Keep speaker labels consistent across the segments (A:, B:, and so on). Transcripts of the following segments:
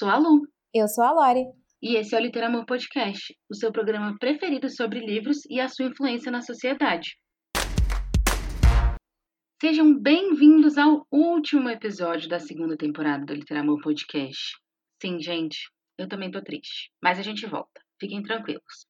A: Eu sou a Lu.
B: Eu sou a Lori.
A: E esse é o Literamor Podcast, o seu programa preferido sobre livros e a sua influência na sociedade. Sejam bem-vindos ao último episódio da segunda temporada do Literamor Podcast. Sim, gente, eu também tô triste, mas a gente volta. Fiquem tranquilos.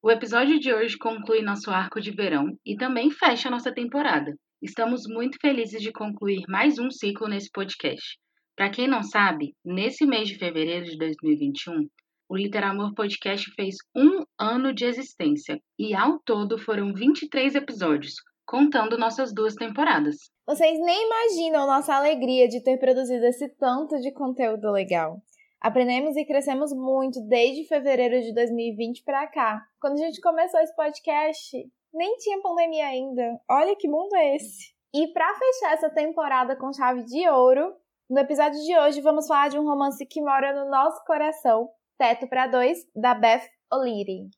A: O episódio de hoje conclui nosso arco de verão e também fecha nossa temporada. Estamos muito felizes de concluir mais um ciclo nesse podcast. Para quem não sabe, nesse mês de fevereiro de 2021, o Literamor Podcast fez um ano de existência e, ao todo, foram 23 episódios, contando nossas duas temporadas.
B: Vocês nem imaginam nossa alegria de ter produzido esse tanto de conteúdo legal. Aprendemos e crescemos muito desde fevereiro de 2020 para cá. Quando a gente começou esse podcast, nem tinha pandemia ainda. Olha que mundo é esse. E para fechar essa temporada com chave de ouro, no episódio de hoje vamos falar de um romance que mora no nosso coração, Teto para Dois, da Beth O'Leary.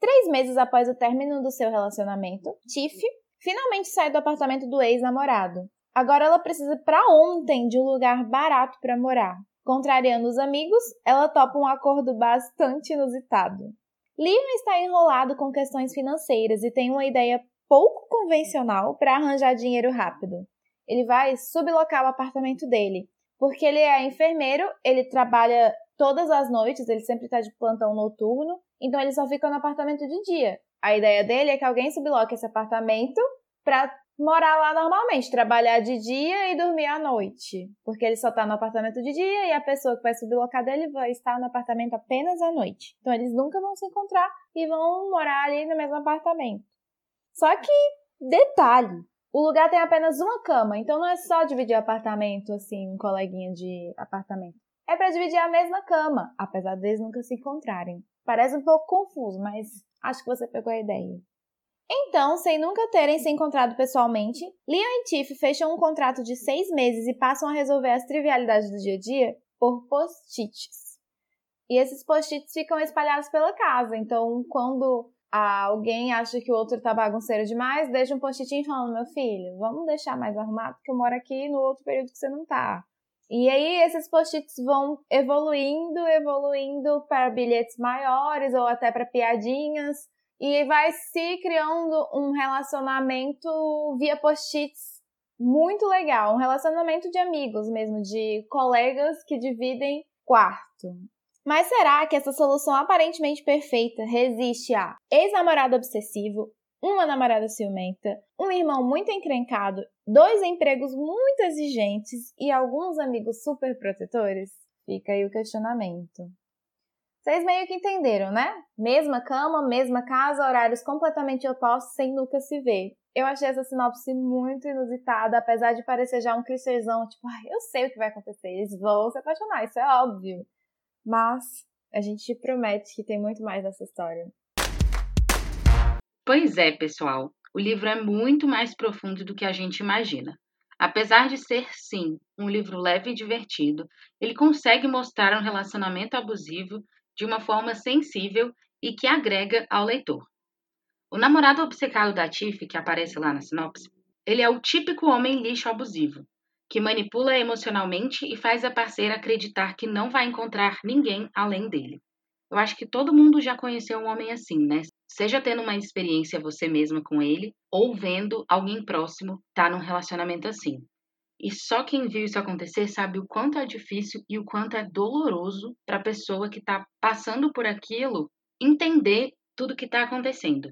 B: Três meses após o término do seu relacionamento, Tiff finalmente sai do apartamento do ex-namorado. Agora ela precisa para ontem de um lugar barato para morar. Contrariando os amigos, ela topa um acordo bastante inusitado. Leon está enrolado com questões financeiras e tem uma ideia pouco convencional para arranjar dinheiro rápido. Ele vai sublocar o apartamento dele, porque ele é enfermeiro, ele trabalha todas as noites, ele sempre está de plantão noturno, então ele só fica no apartamento de dia. A ideia dele é que alguém subloque esse apartamento para morar lá normalmente, trabalhar de dia e dormir à noite, porque ele só está no apartamento de dia e a pessoa que vai sublocar dele vai estar no apartamento apenas à noite. Então eles nunca vão se encontrar e vão morar ali no mesmo apartamento. Só que, detalhe, o lugar tem apenas uma cama, então não é só dividir apartamento, assim, um coleguinha de apartamento. É para dividir a mesma cama, apesar deles nunca se encontrarem. Parece um pouco confuso, mas acho que você pegou a ideia. Então, sem nunca terem se encontrado pessoalmente, Leon e Tiff fecham um contrato de seis meses e passam a resolver as trivialidades do dia a dia por post-its. E esses post-its ficam espalhados pela casa, então quando alguém acha que o outro tá bagunceiro demais, deixa um post-it falando, meu filho, vamos deixar mais arrumado, porque eu moro aqui no outro período que você não tá. E aí esses post-its vão evoluindo, evoluindo para bilhetes maiores ou até para piadinhas. E vai se criando um relacionamento via post-its muito legal, um relacionamento de amigos mesmo, de colegas que dividem quarto. Mas será que essa solução aparentemente perfeita resiste a ex-namorado obsessivo, uma namorada ciumenta, um irmão muito encrencado, dois empregos muito exigentes e alguns amigos super protetores? Fica aí o questionamento. Vocês meio que entenderam, né? Mesma cama, mesma casa, horários completamente opostos sem nunca se ver. Eu achei essa sinopse muito inusitada, apesar de parecer já um clichêzão, tipo, ah, eu sei o que vai acontecer, eles vão se apaixonar, isso é óbvio. Mas a gente promete que tem muito mais nessa história.
A: Pois é, pessoal. O livro é muito mais profundo do que a gente imagina. Apesar de ser, sim, um livro leve e divertido, ele consegue mostrar um relacionamento abusivo de uma forma sensível e que agrega ao leitor. O namorado obcecado da Tiff, que aparece lá na sinopse, ele é o típico homem lixo abusivo, que manipula emocionalmente e faz a parceira acreditar que não vai encontrar ninguém além dele. Eu acho que todo mundo já conheceu um homem assim, né? Seja tendo uma experiência você mesma com ele, ou vendo alguém próximo estar tá num relacionamento assim. E só quem viu isso acontecer sabe o quanto é difícil e o quanto é doloroso para a pessoa que está passando por aquilo entender tudo que está acontecendo.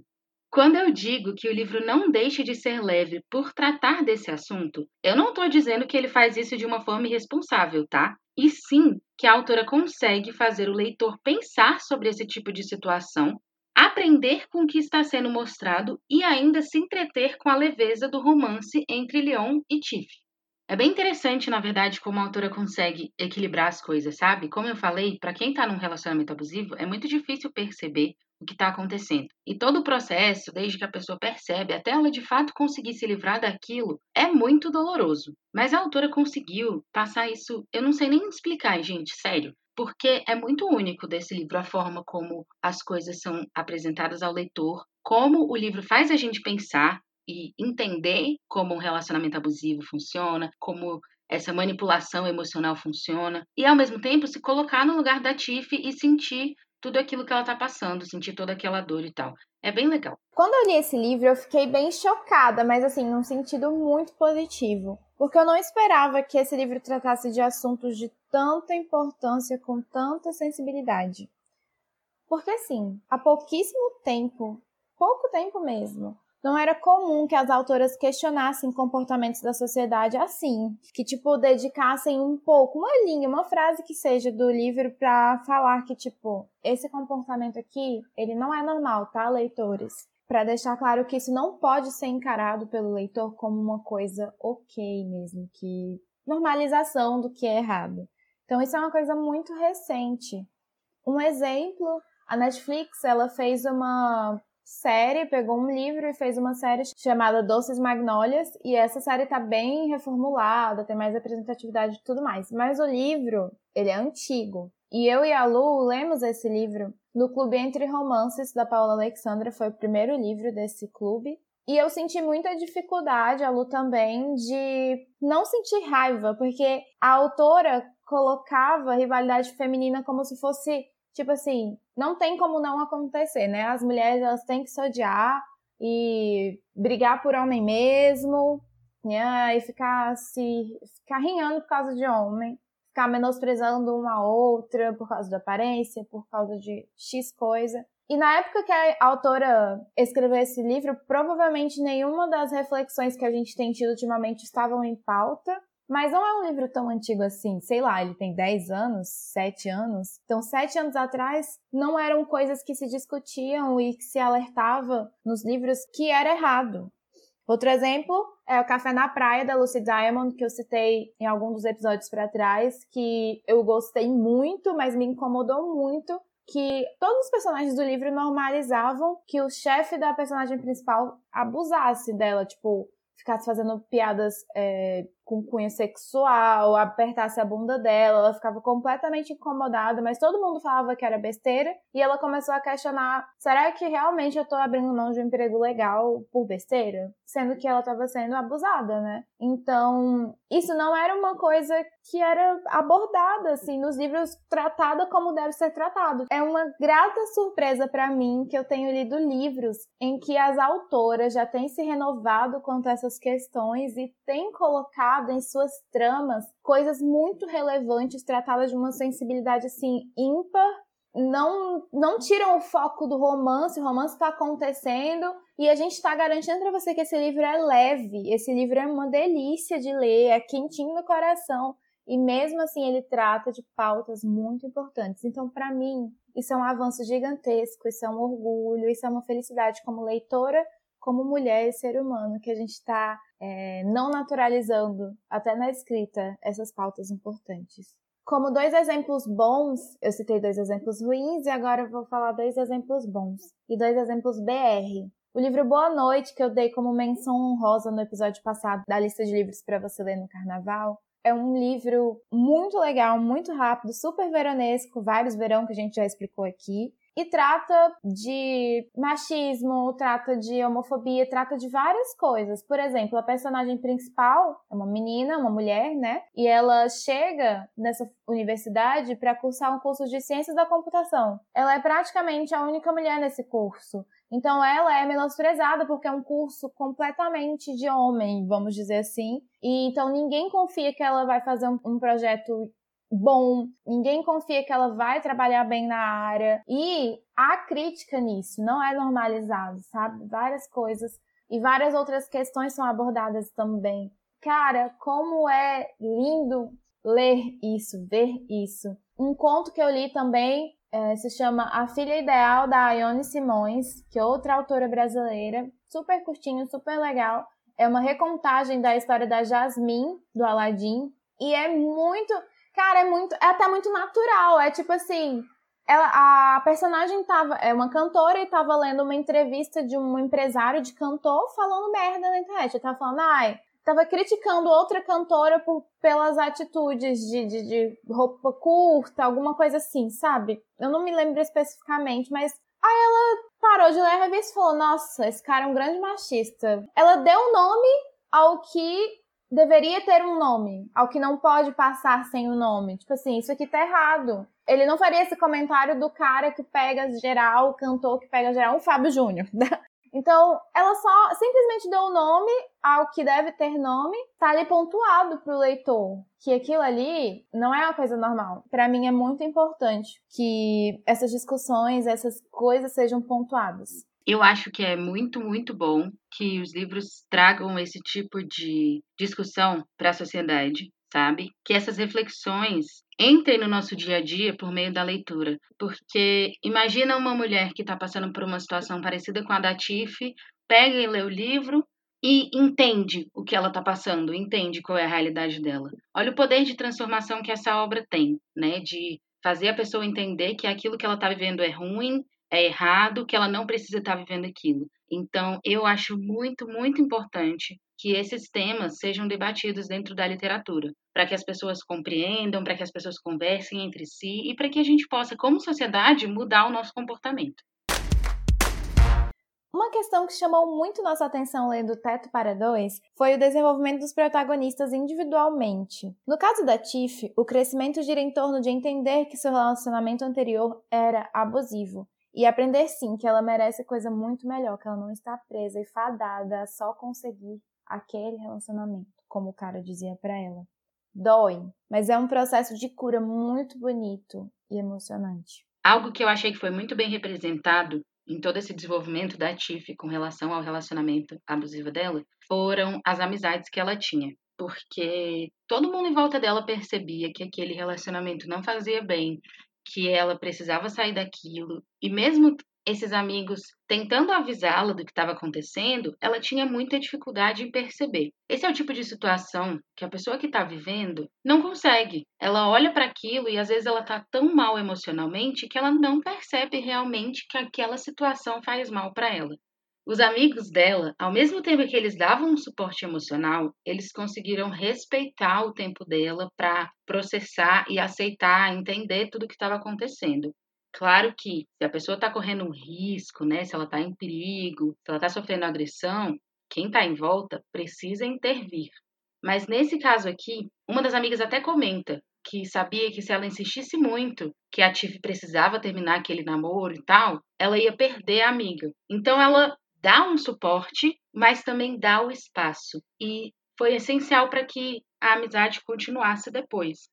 A: Quando eu digo que o livro não deixa de ser leve por tratar desse assunto, eu não estou dizendo que ele faz isso de uma forma irresponsável, tá? E sim que a autora consegue fazer o leitor pensar sobre esse tipo de situação, aprender com o que está sendo mostrado e ainda se entreter com a leveza do romance entre Leon e Tiff. É bem interessante, na verdade, como a autora consegue equilibrar as coisas, sabe? Como eu falei, para quem está num relacionamento abusivo, é muito difícil perceber o que está acontecendo. E todo o processo, desde que a pessoa percebe até ela de fato conseguir se livrar daquilo, é muito doloroso. Mas a autora conseguiu passar isso, eu não sei nem explicar, gente, sério. Porque é muito único desse livro a forma como as coisas são apresentadas ao leitor, como o livro faz a gente pensar e entender como um relacionamento abusivo funciona, como essa manipulação emocional funciona. E ao mesmo tempo se colocar no lugar da Tiff e sentir tudo aquilo que ela tá passando, sentir toda aquela dor e tal. É bem legal.
B: Quando eu li esse livro, eu fiquei bem chocada, mas assim, num sentido muito positivo. Porque eu não esperava que esse livro tratasse de assuntos de tanta importância, com tanta sensibilidade. Porque assim, há pouquíssimo tempo, pouco tempo mesmo, não era comum que as autoras questionassem comportamentos da sociedade assim, que tipo dedicassem um pouco, uma linha, uma frase que seja do livro para falar que tipo, esse comportamento aqui, ele não é normal, tá, leitores? Para deixar claro que isso não pode ser encarado pelo leitor como uma coisa OK mesmo, que normalização do que é errado. Então isso é uma coisa muito recente. Um exemplo, a Netflix, ela fez uma série, pegou um livro e fez uma série chamada Doces Magnólias, e essa série tá bem reformulada, tem mais representatividade e tudo mais. Mas o livro, ele é antigo. E eu e a Lu lemos esse livro no Clube Entre Romances da Paula Alexandra, foi o primeiro livro desse clube. E eu senti muita dificuldade, a Lu também, de não sentir raiva, porque a autora colocava rivalidade feminina como se fosse tipo assim, não tem como não acontecer, né? As mulheres elas têm que se odiar e brigar por homem mesmo, né? E ficar se ficar rinhando por causa de homem, ficar menosprezando uma outra por causa da aparência, por causa de X coisa. E na época que a autora escreveu esse livro, provavelmente nenhuma das reflexões que a gente tem tido ultimamente estavam em pauta. Mas não é um livro tão antigo assim, sei lá, ele tem 10 anos, 7 anos. Então, 7 anos atrás, não eram coisas que se discutiam e que se alertava nos livros que era errado. Outro exemplo é o Café na Praia, da Lucy Diamond, que eu citei em algum dos episódios para trás, que eu gostei muito, mas me incomodou muito, que todos os personagens do livro normalizavam que o chefe da personagem principal abusasse dela, tipo, ficasse fazendo piadas é, com cunho sexual, apertasse a bunda dela, ela ficava completamente incomodada, mas todo mundo falava que era besteira, e ela começou a questionar: será que realmente eu tô abrindo mão de um emprego legal por besteira? Sendo que ela estava sendo abusada, né? Então, isso não era uma coisa que era abordada, assim, nos livros, tratada como deve ser tratado. É uma grata surpresa para mim que eu tenho lido livros em que as autoras já têm se renovado quanto a essas questões e têm colocado em suas tramas coisas muito relevantes, tratadas de uma sensibilidade assim ímpar. Não, não tiram o foco do romance, o romance está acontecendo e a gente está garantindo para você que esse livro é leve, esse livro é uma delícia de ler, é quentinho no coração e mesmo assim ele trata de pautas muito importantes. Então, para mim, isso é um avanço gigantesco, isso é um orgulho, isso é uma felicidade como leitora como mulher e ser humano, que a gente está é, não naturalizando, até na escrita, essas pautas importantes. Como dois exemplos bons, eu citei dois exemplos ruins e agora eu vou falar dois exemplos bons e dois exemplos BR. O livro Boa Noite, que eu dei como menção honrosa no episódio passado da lista de livros para você ler no carnaval, é um livro muito legal, muito rápido, super veronesco, vários verão que a gente já explicou aqui e trata de machismo, trata de homofobia, trata de várias coisas. Por exemplo, a personagem principal é uma menina, uma mulher, né? E ela chega nessa universidade para cursar um curso de ciências da computação. Ela é praticamente a única mulher nesse curso. Então ela é menosprezada porque é um curso completamente de homem, vamos dizer assim. E então ninguém confia que ela vai fazer um, um projeto bom, ninguém confia que ela vai trabalhar bem na área. E há crítica nisso, não é normalizado, sabe? Várias coisas e várias outras questões são abordadas também. Cara, como é lindo ler isso, ver isso. Um conto que eu li também é, se chama A Filha Ideal, da Ione Simões, que é outra autora brasileira, super curtinho, super legal. É uma recontagem da história da Jasmine, do Aladdin, e é muito Cara, é muito. É até muito natural. É tipo assim. Ela, a personagem tava. É uma cantora e tava lendo uma entrevista de um empresário de cantor falando merda na internet. Ele tava falando, ai, tava criticando outra cantora por, pelas atitudes de, de, de, roupa curta, alguma coisa assim, sabe? Eu não me lembro especificamente, mas aí ela parou de ler a revista e falou: Nossa, esse cara é um grande machista. Ela deu nome ao que deveria ter um nome, ao que não pode passar sem o um nome. Tipo assim, isso aqui tá errado. Ele não faria esse comentário do cara que pega geral, o cantor que pega geral, um Fábio Júnior. Então, ela só simplesmente deu o nome ao que deve ter nome, tá ali pontuado pro leitor, que aquilo ali não é uma coisa normal. Para mim é muito importante que essas discussões, essas coisas sejam pontuadas.
A: Eu acho que é muito, muito bom que os livros tragam esse tipo de discussão para a sociedade, sabe? Que essas reflexões entrem no nosso dia a dia por meio da leitura. Porque imagina uma mulher que está passando por uma situação parecida com a da Tiff, pega e lê o livro e entende o que ela está passando, entende qual é a realidade dela. Olha o poder de transformação que essa obra tem, né? De fazer a pessoa entender que aquilo que ela está vivendo é ruim é errado, que ela não precisa estar vivendo aquilo. Então, eu acho muito, muito importante que esses temas sejam debatidos dentro da literatura, para que as pessoas compreendam, para que as pessoas conversem entre si e para que a gente possa, como sociedade, mudar o nosso comportamento.
B: Uma questão que chamou muito nossa atenção lendo Teto para Dois foi o desenvolvimento dos protagonistas individualmente. No caso da Tiff, o crescimento gira em torno de entender que seu relacionamento anterior era abusivo e aprender sim que ela merece coisa muito melhor, que ela não está presa e fadada a só conseguir aquele relacionamento, como o cara dizia para ela. Dói, mas é um processo de cura muito bonito e emocionante.
A: Algo que eu achei que foi muito bem representado em todo esse desenvolvimento da Tiff com relação ao relacionamento abusivo dela foram as amizades que ela tinha. Porque todo mundo em volta dela percebia que aquele relacionamento não fazia bem, que ela precisava sair daquilo. E mesmo esses amigos tentando avisá-la do que estava acontecendo, ela tinha muita dificuldade em perceber. Esse é o tipo de situação que a pessoa que está vivendo não consegue. Ela olha para aquilo e às vezes ela está tão mal emocionalmente que ela não percebe realmente que aquela situação faz mal para ela. Os amigos dela, ao mesmo tempo que eles davam um suporte emocional, eles conseguiram respeitar o tempo dela para processar e aceitar, entender tudo o que estava acontecendo. Claro que se a pessoa está correndo um risco, né, se ela está em perigo, se ela está sofrendo agressão, quem está em volta precisa intervir. Mas nesse caso aqui, uma das amigas até comenta que sabia que se ela insistisse muito que a Tiff precisava terminar aquele namoro e tal, ela ia perder a amiga. Então ela dá um suporte, mas também dá o espaço. E foi essencial para que a amizade continuasse depois.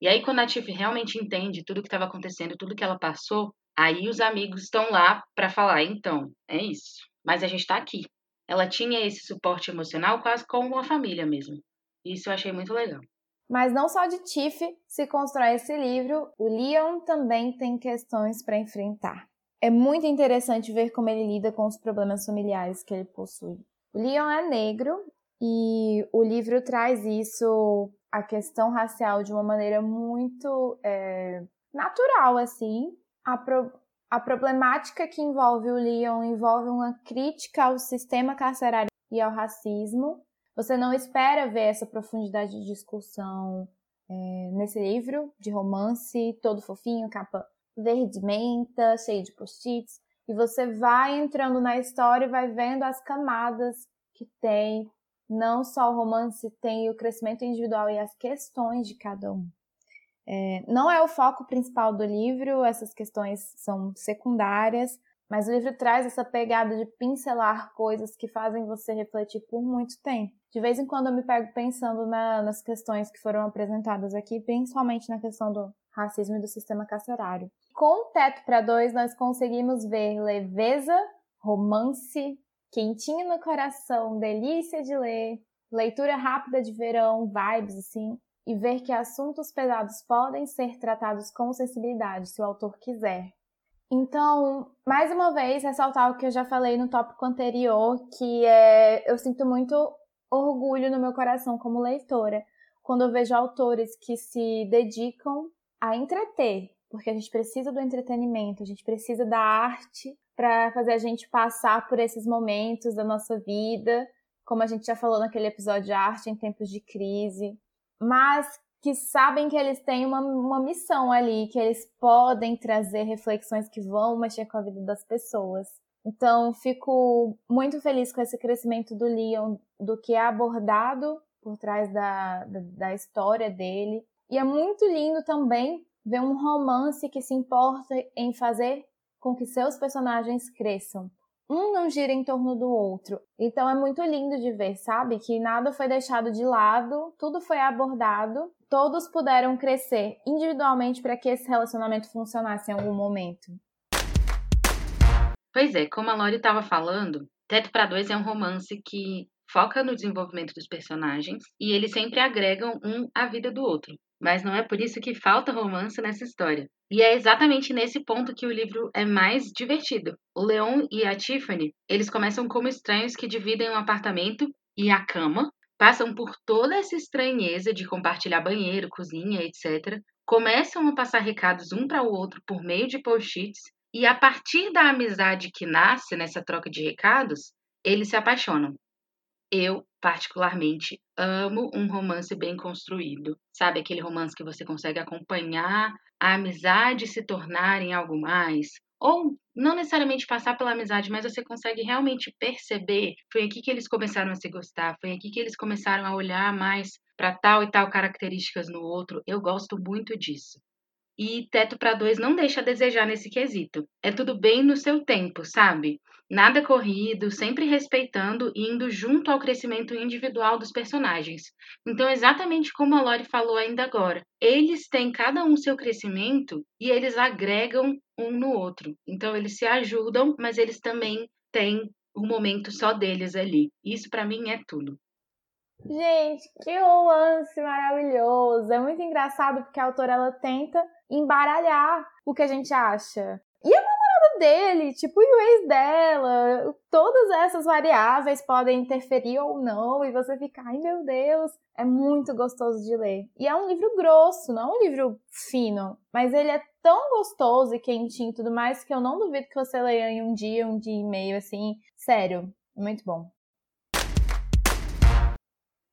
A: E aí, quando a Tiff realmente entende tudo o que estava acontecendo, tudo que ela passou, aí os amigos estão lá para falar: então, é isso. Mas a gente está aqui. Ela tinha esse suporte emocional quase como uma família mesmo. Isso eu achei muito legal.
B: Mas não só de Tiff se constrói esse livro, o Leon também tem questões para enfrentar. É muito interessante ver como ele lida com os problemas familiares que ele possui. O Leon é negro e o livro traz isso, a questão racial, de uma maneira muito é, natural, assim. A, pro, a problemática que envolve o Leon envolve uma crítica ao sistema carcerário e ao racismo. Você não espera ver essa profundidade de discussão é, nesse livro de romance, todo fofinho, capa verde menta, cheio de post-its, e você vai entrando na história e vai vendo as camadas que tem. Não só o romance, tem o crescimento individual e as questões de cada um. É, não é o foco principal do livro, essas questões são secundárias, mas o livro traz essa pegada de pincelar coisas que fazem você refletir por muito tempo. De vez em quando eu me pego pensando na, nas questões que foram apresentadas aqui, principalmente na questão do racismo e do sistema carcerário. Com o Teto para Dois, nós conseguimos ver leveza, romance, quentinho no coração, delícia de ler, leitura rápida de verão, vibes assim, e ver que assuntos pesados podem ser tratados com sensibilidade se o autor quiser. Então, mais uma vez, ressaltar o que eu já falei no tópico anterior, que é eu sinto muito orgulho no meu coração como leitora quando eu vejo autores que se dedicam a entreter, porque a gente precisa do entretenimento, a gente precisa da arte para fazer a gente passar por esses momentos da nossa vida, como a gente já falou naquele episódio de arte em tempos de crise, mas que sabem que eles têm uma, uma missão ali, que eles podem trazer reflexões que vão mexer com a vida das pessoas. Então, fico muito feliz com esse crescimento do Leon, do que é abordado por trás da, da, da história dele. E é muito lindo também ver um romance que se importa em fazer com que seus personagens cresçam. Um não gira em torno do outro. Então é muito lindo de ver, sabe? Que nada foi deixado de lado, tudo foi abordado, todos puderam crescer individualmente para que esse relacionamento funcionasse em algum momento.
A: Pois é, como a Lori estava falando, Teto para Dois é um romance que foca no desenvolvimento dos personagens e eles sempre agregam um à vida do outro. Mas não é por isso que falta romance nessa história. E é exatamente nesse ponto que o livro é mais divertido. O Leon e a Tiffany, eles começam como estranhos que dividem um apartamento e a cama, passam por toda essa estranheza de compartilhar banheiro, cozinha, etc. Começam a passar recados um para o outro por meio de post-its e a partir da amizade que nasce nessa troca de recados, eles se apaixonam. Eu, particularmente, amo um romance bem construído. Sabe aquele romance que você consegue acompanhar a amizade se tornar em algo mais? Ou não necessariamente passar pela amizade, mas você consegue realmente perceber. Foi aqui que eles começaram a se gostar, foi aqui que eles começaram a olhar mais para tal e tal características no outro. Eu gosto muito disso. E Teto para Dois não deixa a desejar nesse quesito. É tudo bem no seu tempo, sabe? Nada corrido, sempre respeitando e indo junto ao crescimento individual dos personagens. Então, exatamente como a Lori falou ainda agora, eles têm cada um seu crescimento e eles agregam um no outro. Então, eles se ajudam, mas eles também têm um momento só deles ali. Isso para mim é tudo.
B: Gente, que romance maravilhoso! É muito engraçado porque a autora ela tenta embaralhar o que a gente acha. Dele, tipo, e o ex dela, todas essas variáveis podem interferir ou não, e você fica, ai meu Deus, é muito gostoso de ler. E é um livro grosso, não é um livro fino, mas ele é tão gostoso e quentinho e tudo mais que eu não duvido que você leia em um dia, um dia e meio, assim, sério, muito bom.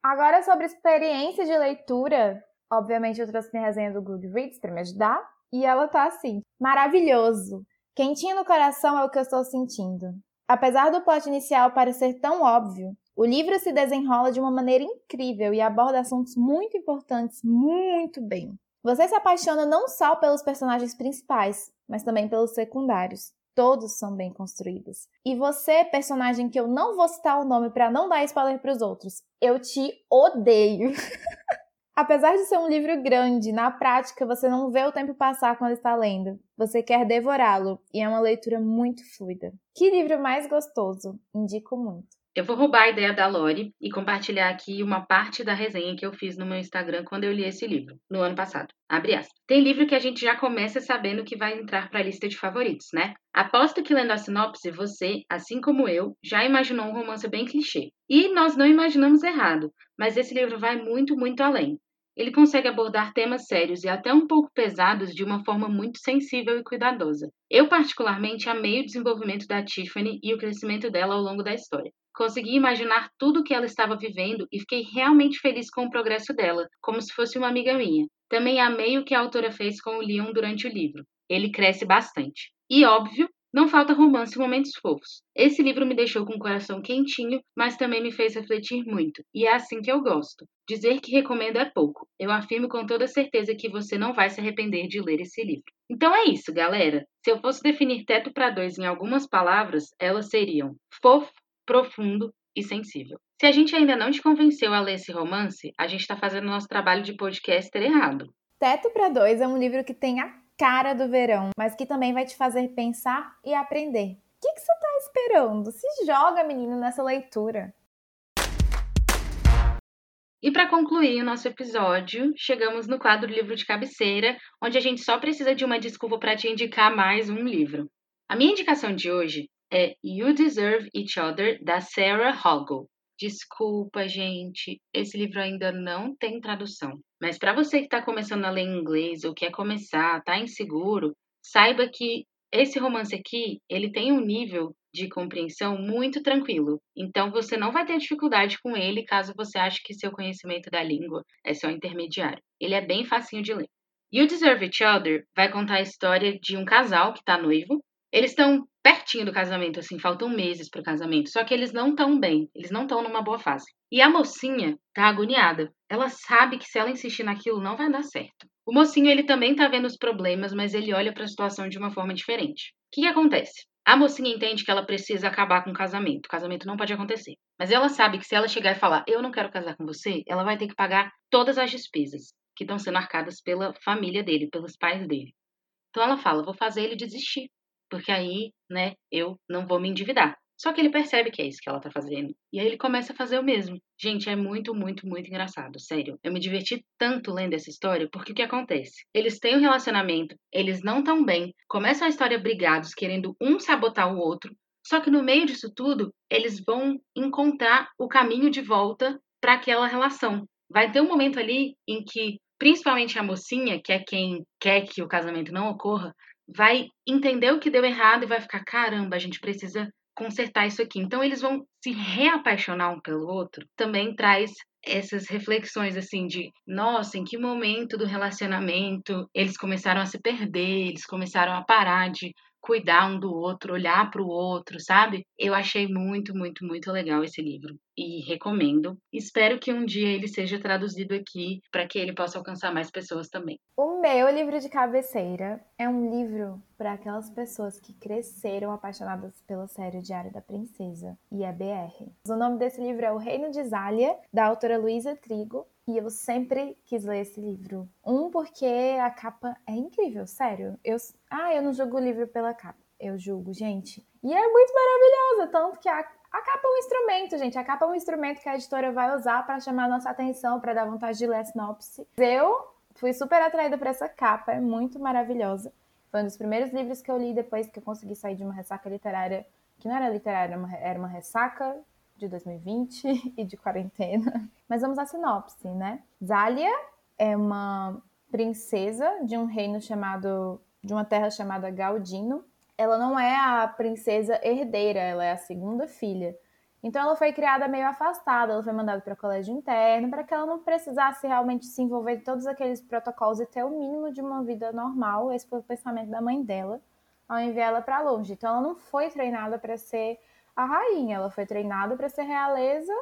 B: Agora sobre experiência de leitura, obviamente eu trouxe minha resenha do Goodreads para me ajudar, e ela tá assim: maravilhoso. Quentinho no coração é o que eu estou sentindo. Apesar do plot inicial parecer tão óbvio, o livro se desenrola de uma maneira incrível e aborda assuntos muito importantes muito bem. Você se apaixona não só pelos personagens principais, mas também pelos secundários todos são bem construídos. E você, personagem que eu não vou citar o nome para não dar spoiler para os outros, eu te odeio. Apesar de ser um livro grande, na prática você não vê o tempo passar quando está lendo. Você quer devorá-lo e é uma leitura muito fluida. Que livro mais gostoso! Indico muito.
A: Eu vou roubar a ideia da Lori e compartilhar aqui uma parte da resenha que eu fiz no meu Instagram quando eu li esse livro, no ano passado. Abre aspas. Tem livro que a gente já começa sabendo que vai entrar para a lista de favoritos, né? Aposto que lendo a sinopse, você, assim como eu, já imaginou um romance bem clichê. E nós não imaginamos errado, mas esse livro vai muito, muito além. Ele consegue abordar temas sérios e até um pouco pesados de uma forma muito sensível e cuidadosa. Eu, particularmente, amei o desenvolvimento da Tiffany e o crescimento dela ao longo da história. Consegui imaginar tudo o que ela estava vivendo e fiquei realmente feliz com o progresso dela, como se fosse uma amiga minha. Também amei o que a autora fez com o Leon durante o livro. Ele cresce bastante. E, óbvio, não falta romance e momentos fofos. Esse livro me deixou com o coração quentinho, mas também me fez refletir muito. E é assim que eu gosto. Dizer que recomendo é pouco. Eu afirmo com toda certeza que você não vai se arrepender de ler esse livro. Então é isso, galera. Se eu fosse definir Teto para Dois em algumas palavras, elas seriam fofo, profundo e sensível. Se a gente ainda não te convenceu a ler esse romance, a gente está fazendo nosso trabalho de podcaster errado.
B: Teto para Dois é um livro que tem a cara do verão, mas que também vai te fazer pensar e aprender. O que, que você está esperando? Se joga, menino, nessa leitura.
A: E para concluir o nosso episódio, chegamos no quadro Livro de Cabeceira, onde a gente só precisa de uma desculpa para te indicar mais um livro. A minha indicação de hoje é You Deserve Each Other, da Sarah Hoggle. Desculpa, gente, esse livro ainda não tem tradução. Mas para você que está começando a ler inglês ou quer começar, está inseguro, saiba que esse romance aqui, ele tem um nível de compreensão muito tranquilo. Então você não vai ter dificuldade com ele caso você ache que seu conhecimento da língua é só intermediário. Ele é bem facinho de ler. You Deserve Each Other vai contar a história de um casal que está noivo Eles estão pertinho do casamento, assim, faltam meses pro casamento. Só que eles não estão bem, eles não estão numa boa fase. E a mocinha tá agoniada. Ela sabe que se ela insistir naquilo não vai dar certo. O mocinho, ele também tá vendo os problemas, mas ele olha para a situação de uma forma diferente. O que, que acontece? A mocinha entende que ela precisa acabar com o casamento. O casamento não pode acontecer. Mas ela sabe que se ela chegar e falar, eu não quero casar com você, ela vai ter que pagar todas as despesas que estão sendo arcadas pela família dele, pelos pais dele. Então ela fala, vou fazer ele desistir porque aí, né, eu não vou me endividar. Só que ele percebe que é isso que ela tá fazendo. E aí ele começa a fazer o mesmo. Gente, é muito, muito, muito engraçado, sério. Eu me diverti tanto lendo essa história, porque o que acontece? Eles têm um relacionamento, eles não estão bem, começam a história brigados, querendo um sabotar o outro. Só que no meio disso tudo, eles vão encontrar o caminho de volta para aquela relação. Vai ter um momento ali em que, principalmente a mocinha, que é quem quer que o casamento não ocorra, vai entender o que deu errado e vai ficar: caramba, a gente precisa consertar isso aqui. Então eles vão se reapaixonar um pelo outro. Também traz essas reflexões assim de, nossa, em que momento do relacionamento eles começaram a se perder, eles começaram a parar de cuidar um do outro, olhar para o outro, sabe? Eu achei muito, muito, muito legal esse livro e recomendo. Espero que um dia ele seja traduzido aqui para que ele possa alcançar mais pessoas também.
B: O meu livro de cabeceira é um livro para aquelas pessoas que cresceram apaixonadas pela série Diário da Princesa e a BR. O nome desse livro é O Reino de Zália, da autora Luísa Trigo, e eu sempre quis ler esse livro. Um, porque a capa é incrível, sério. Eu, ah, eu não julgo o livro pela capa. Eu julgo, gente. E é muito maravilhosa, tanto que a, a capa é um instrumento, gente. A capa é um instrumento que a editora vai usar para chamar a nossa atenção, para dar vontade de ler a sinopse. Eu fui super atraída por essa capa, é muito maravilhosa. Foi um dos primeiros livros que eu li depois que eu consegui sair de uma ressaca literária, que não era literária, era uma, era uma ressaca de 2020 e de quarentena. Mas vamos à sinopse, né? Zália é uma princesa de um reino chamado de uma terra chamada Galdino. Ela não é a princesa herdeira, ela é a segunda filha. Então ela foi criada meio afastada, ela foi mandada para colégio interno para que ela não precisasse realmente se envolver em todos aqueles protocolos e ter o mínimo de uma vida normal. Esse foi o pensamento da mãe dela ao enviar ela para longe. Então ela não foi treinada para ser a rainha. Ela foi treinada para ser realeza,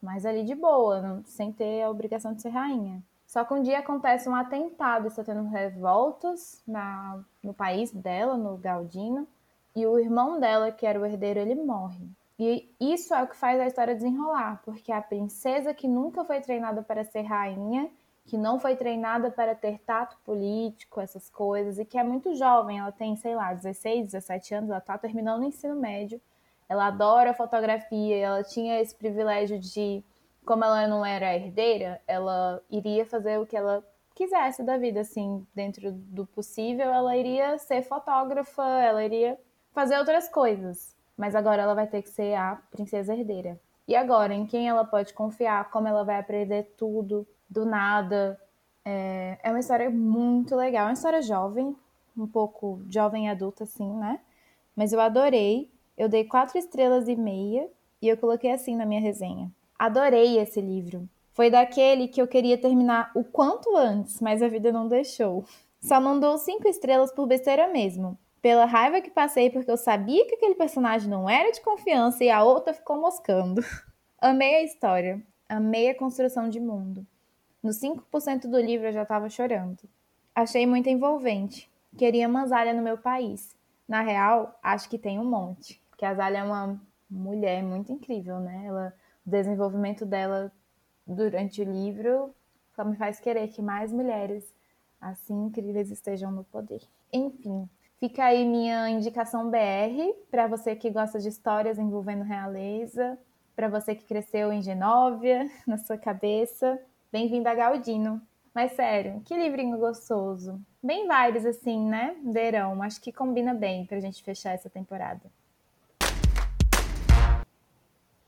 B: mas ali de boa, não, sem ter a obrigação de ser rainha. Só que um dia acontece um atentado, está tendo revoltas na, no país dela, no Galdino, e o irmão dela, que era o herdeiro, ele morre. E isso é o que faz a história desenrolar, porque a princesa que nunca foi treinada para ser rainha, que não foi treinada para ter tato político, essas coisas, e que é muito jovem, ela tem, sei lá, 16, 17 anos, ela está terminando o ensino médio, ela adora fotografia, ela tinha esse privilégio de, como ela não era herdeira, ela iria fazer o que ela quisesse da vida, assim, dentro do possível, ela iria ser fotógrafa, ela iria fazer outras coisas. Mas agora ela vai ter que ser a princesa herdeira. E agora, em quem ela pode confiar, como ela vai aprender tudo do nada. É, é uma história muito legal, é uma história jovem, um pouco jovem adulta, assim, né? Mas eu adorei. Eu dei quatro estrelas e meia e eu coloquei assim na minha resenha. Adorei esse livro. Foi daquele que eu queria terminar o quanto antes, mas a vida não deixou. Só não dou cinco estrelas por besteira mesmo. Pela raiva que passei porque eu sabia que aquele personagem não era de confiança e a outra ficou moscando. Amei a história. Amei a construção de mundo. Nos 5% do livro eu já estava chorando. Achei muito envolvente. Queria manzalha no meu país. Na real, acho que tem um monte que a Zália é uma mulher muito incrível, né? Ela, o desenvolvimento dela durante o livro só me faz querer que mais mulheres assim incríveis estejam no poder. Enfim, fica aí minha indicação BR para você que gosta de histórias envolvendo realeza, para você que cresceu em Genóvia, na sua cabeça. Bem-vindo a Galdino. Mas sério, que livrinho gostoso. Bem vibes assim, né? Verão. Acho que combina bem pra gente fechar essa temporada.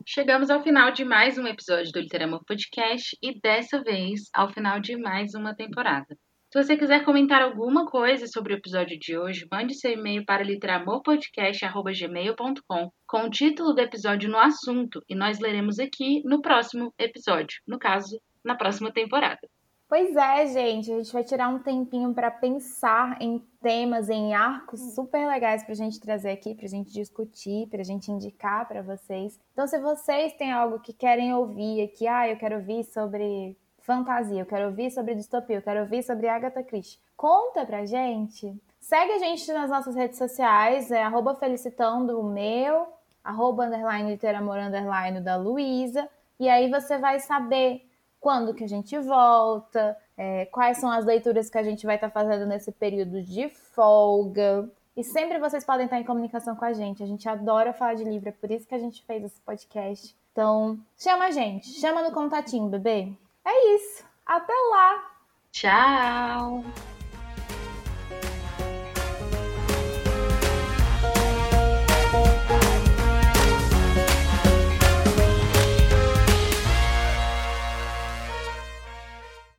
A: Chegamos ao final de mais um episódio do Literamor Podcast e dessa vez ao final de mais uma temporada. Se você quiser comentar alguma coisa sobre o episódio de hoje, mande seu e-mail para literamorpodcast.gmail.com com o título do episódio no assunto e nós leremos aqui no próximo episódio, no caso, na próxima temporada.
B: Pois é, gente, a gente vai tirar um tempinho para pensar em temas, em arcos super legais para a gente trazer aqui, para a gente discutir, para a gente indicar para vocês. Então, se vocês têm algo que querem ouvir aqui, ah, eu quero ouvir sobre fantasia, eu quero ouvir sobre distopia, eu quero ouvir sobre Agatha Christie, conta pra gente. Segue a gente nas nossas redes sociais, é arroba felicitando o meu, arroba underline literamor underline da Luísa, e aí você vai saber quando que a gente volta, é, quais são as leituras que a gente vai estar tá fazendo nesse período de folga. E sempre vocês podem estar em comunicação com a gente. A gente adora falar de livro, é por isso que a gente fez esse podcast. Então, chama a gente, chama no contatinho, bebê. É isso. Até lá.
A: Tchau.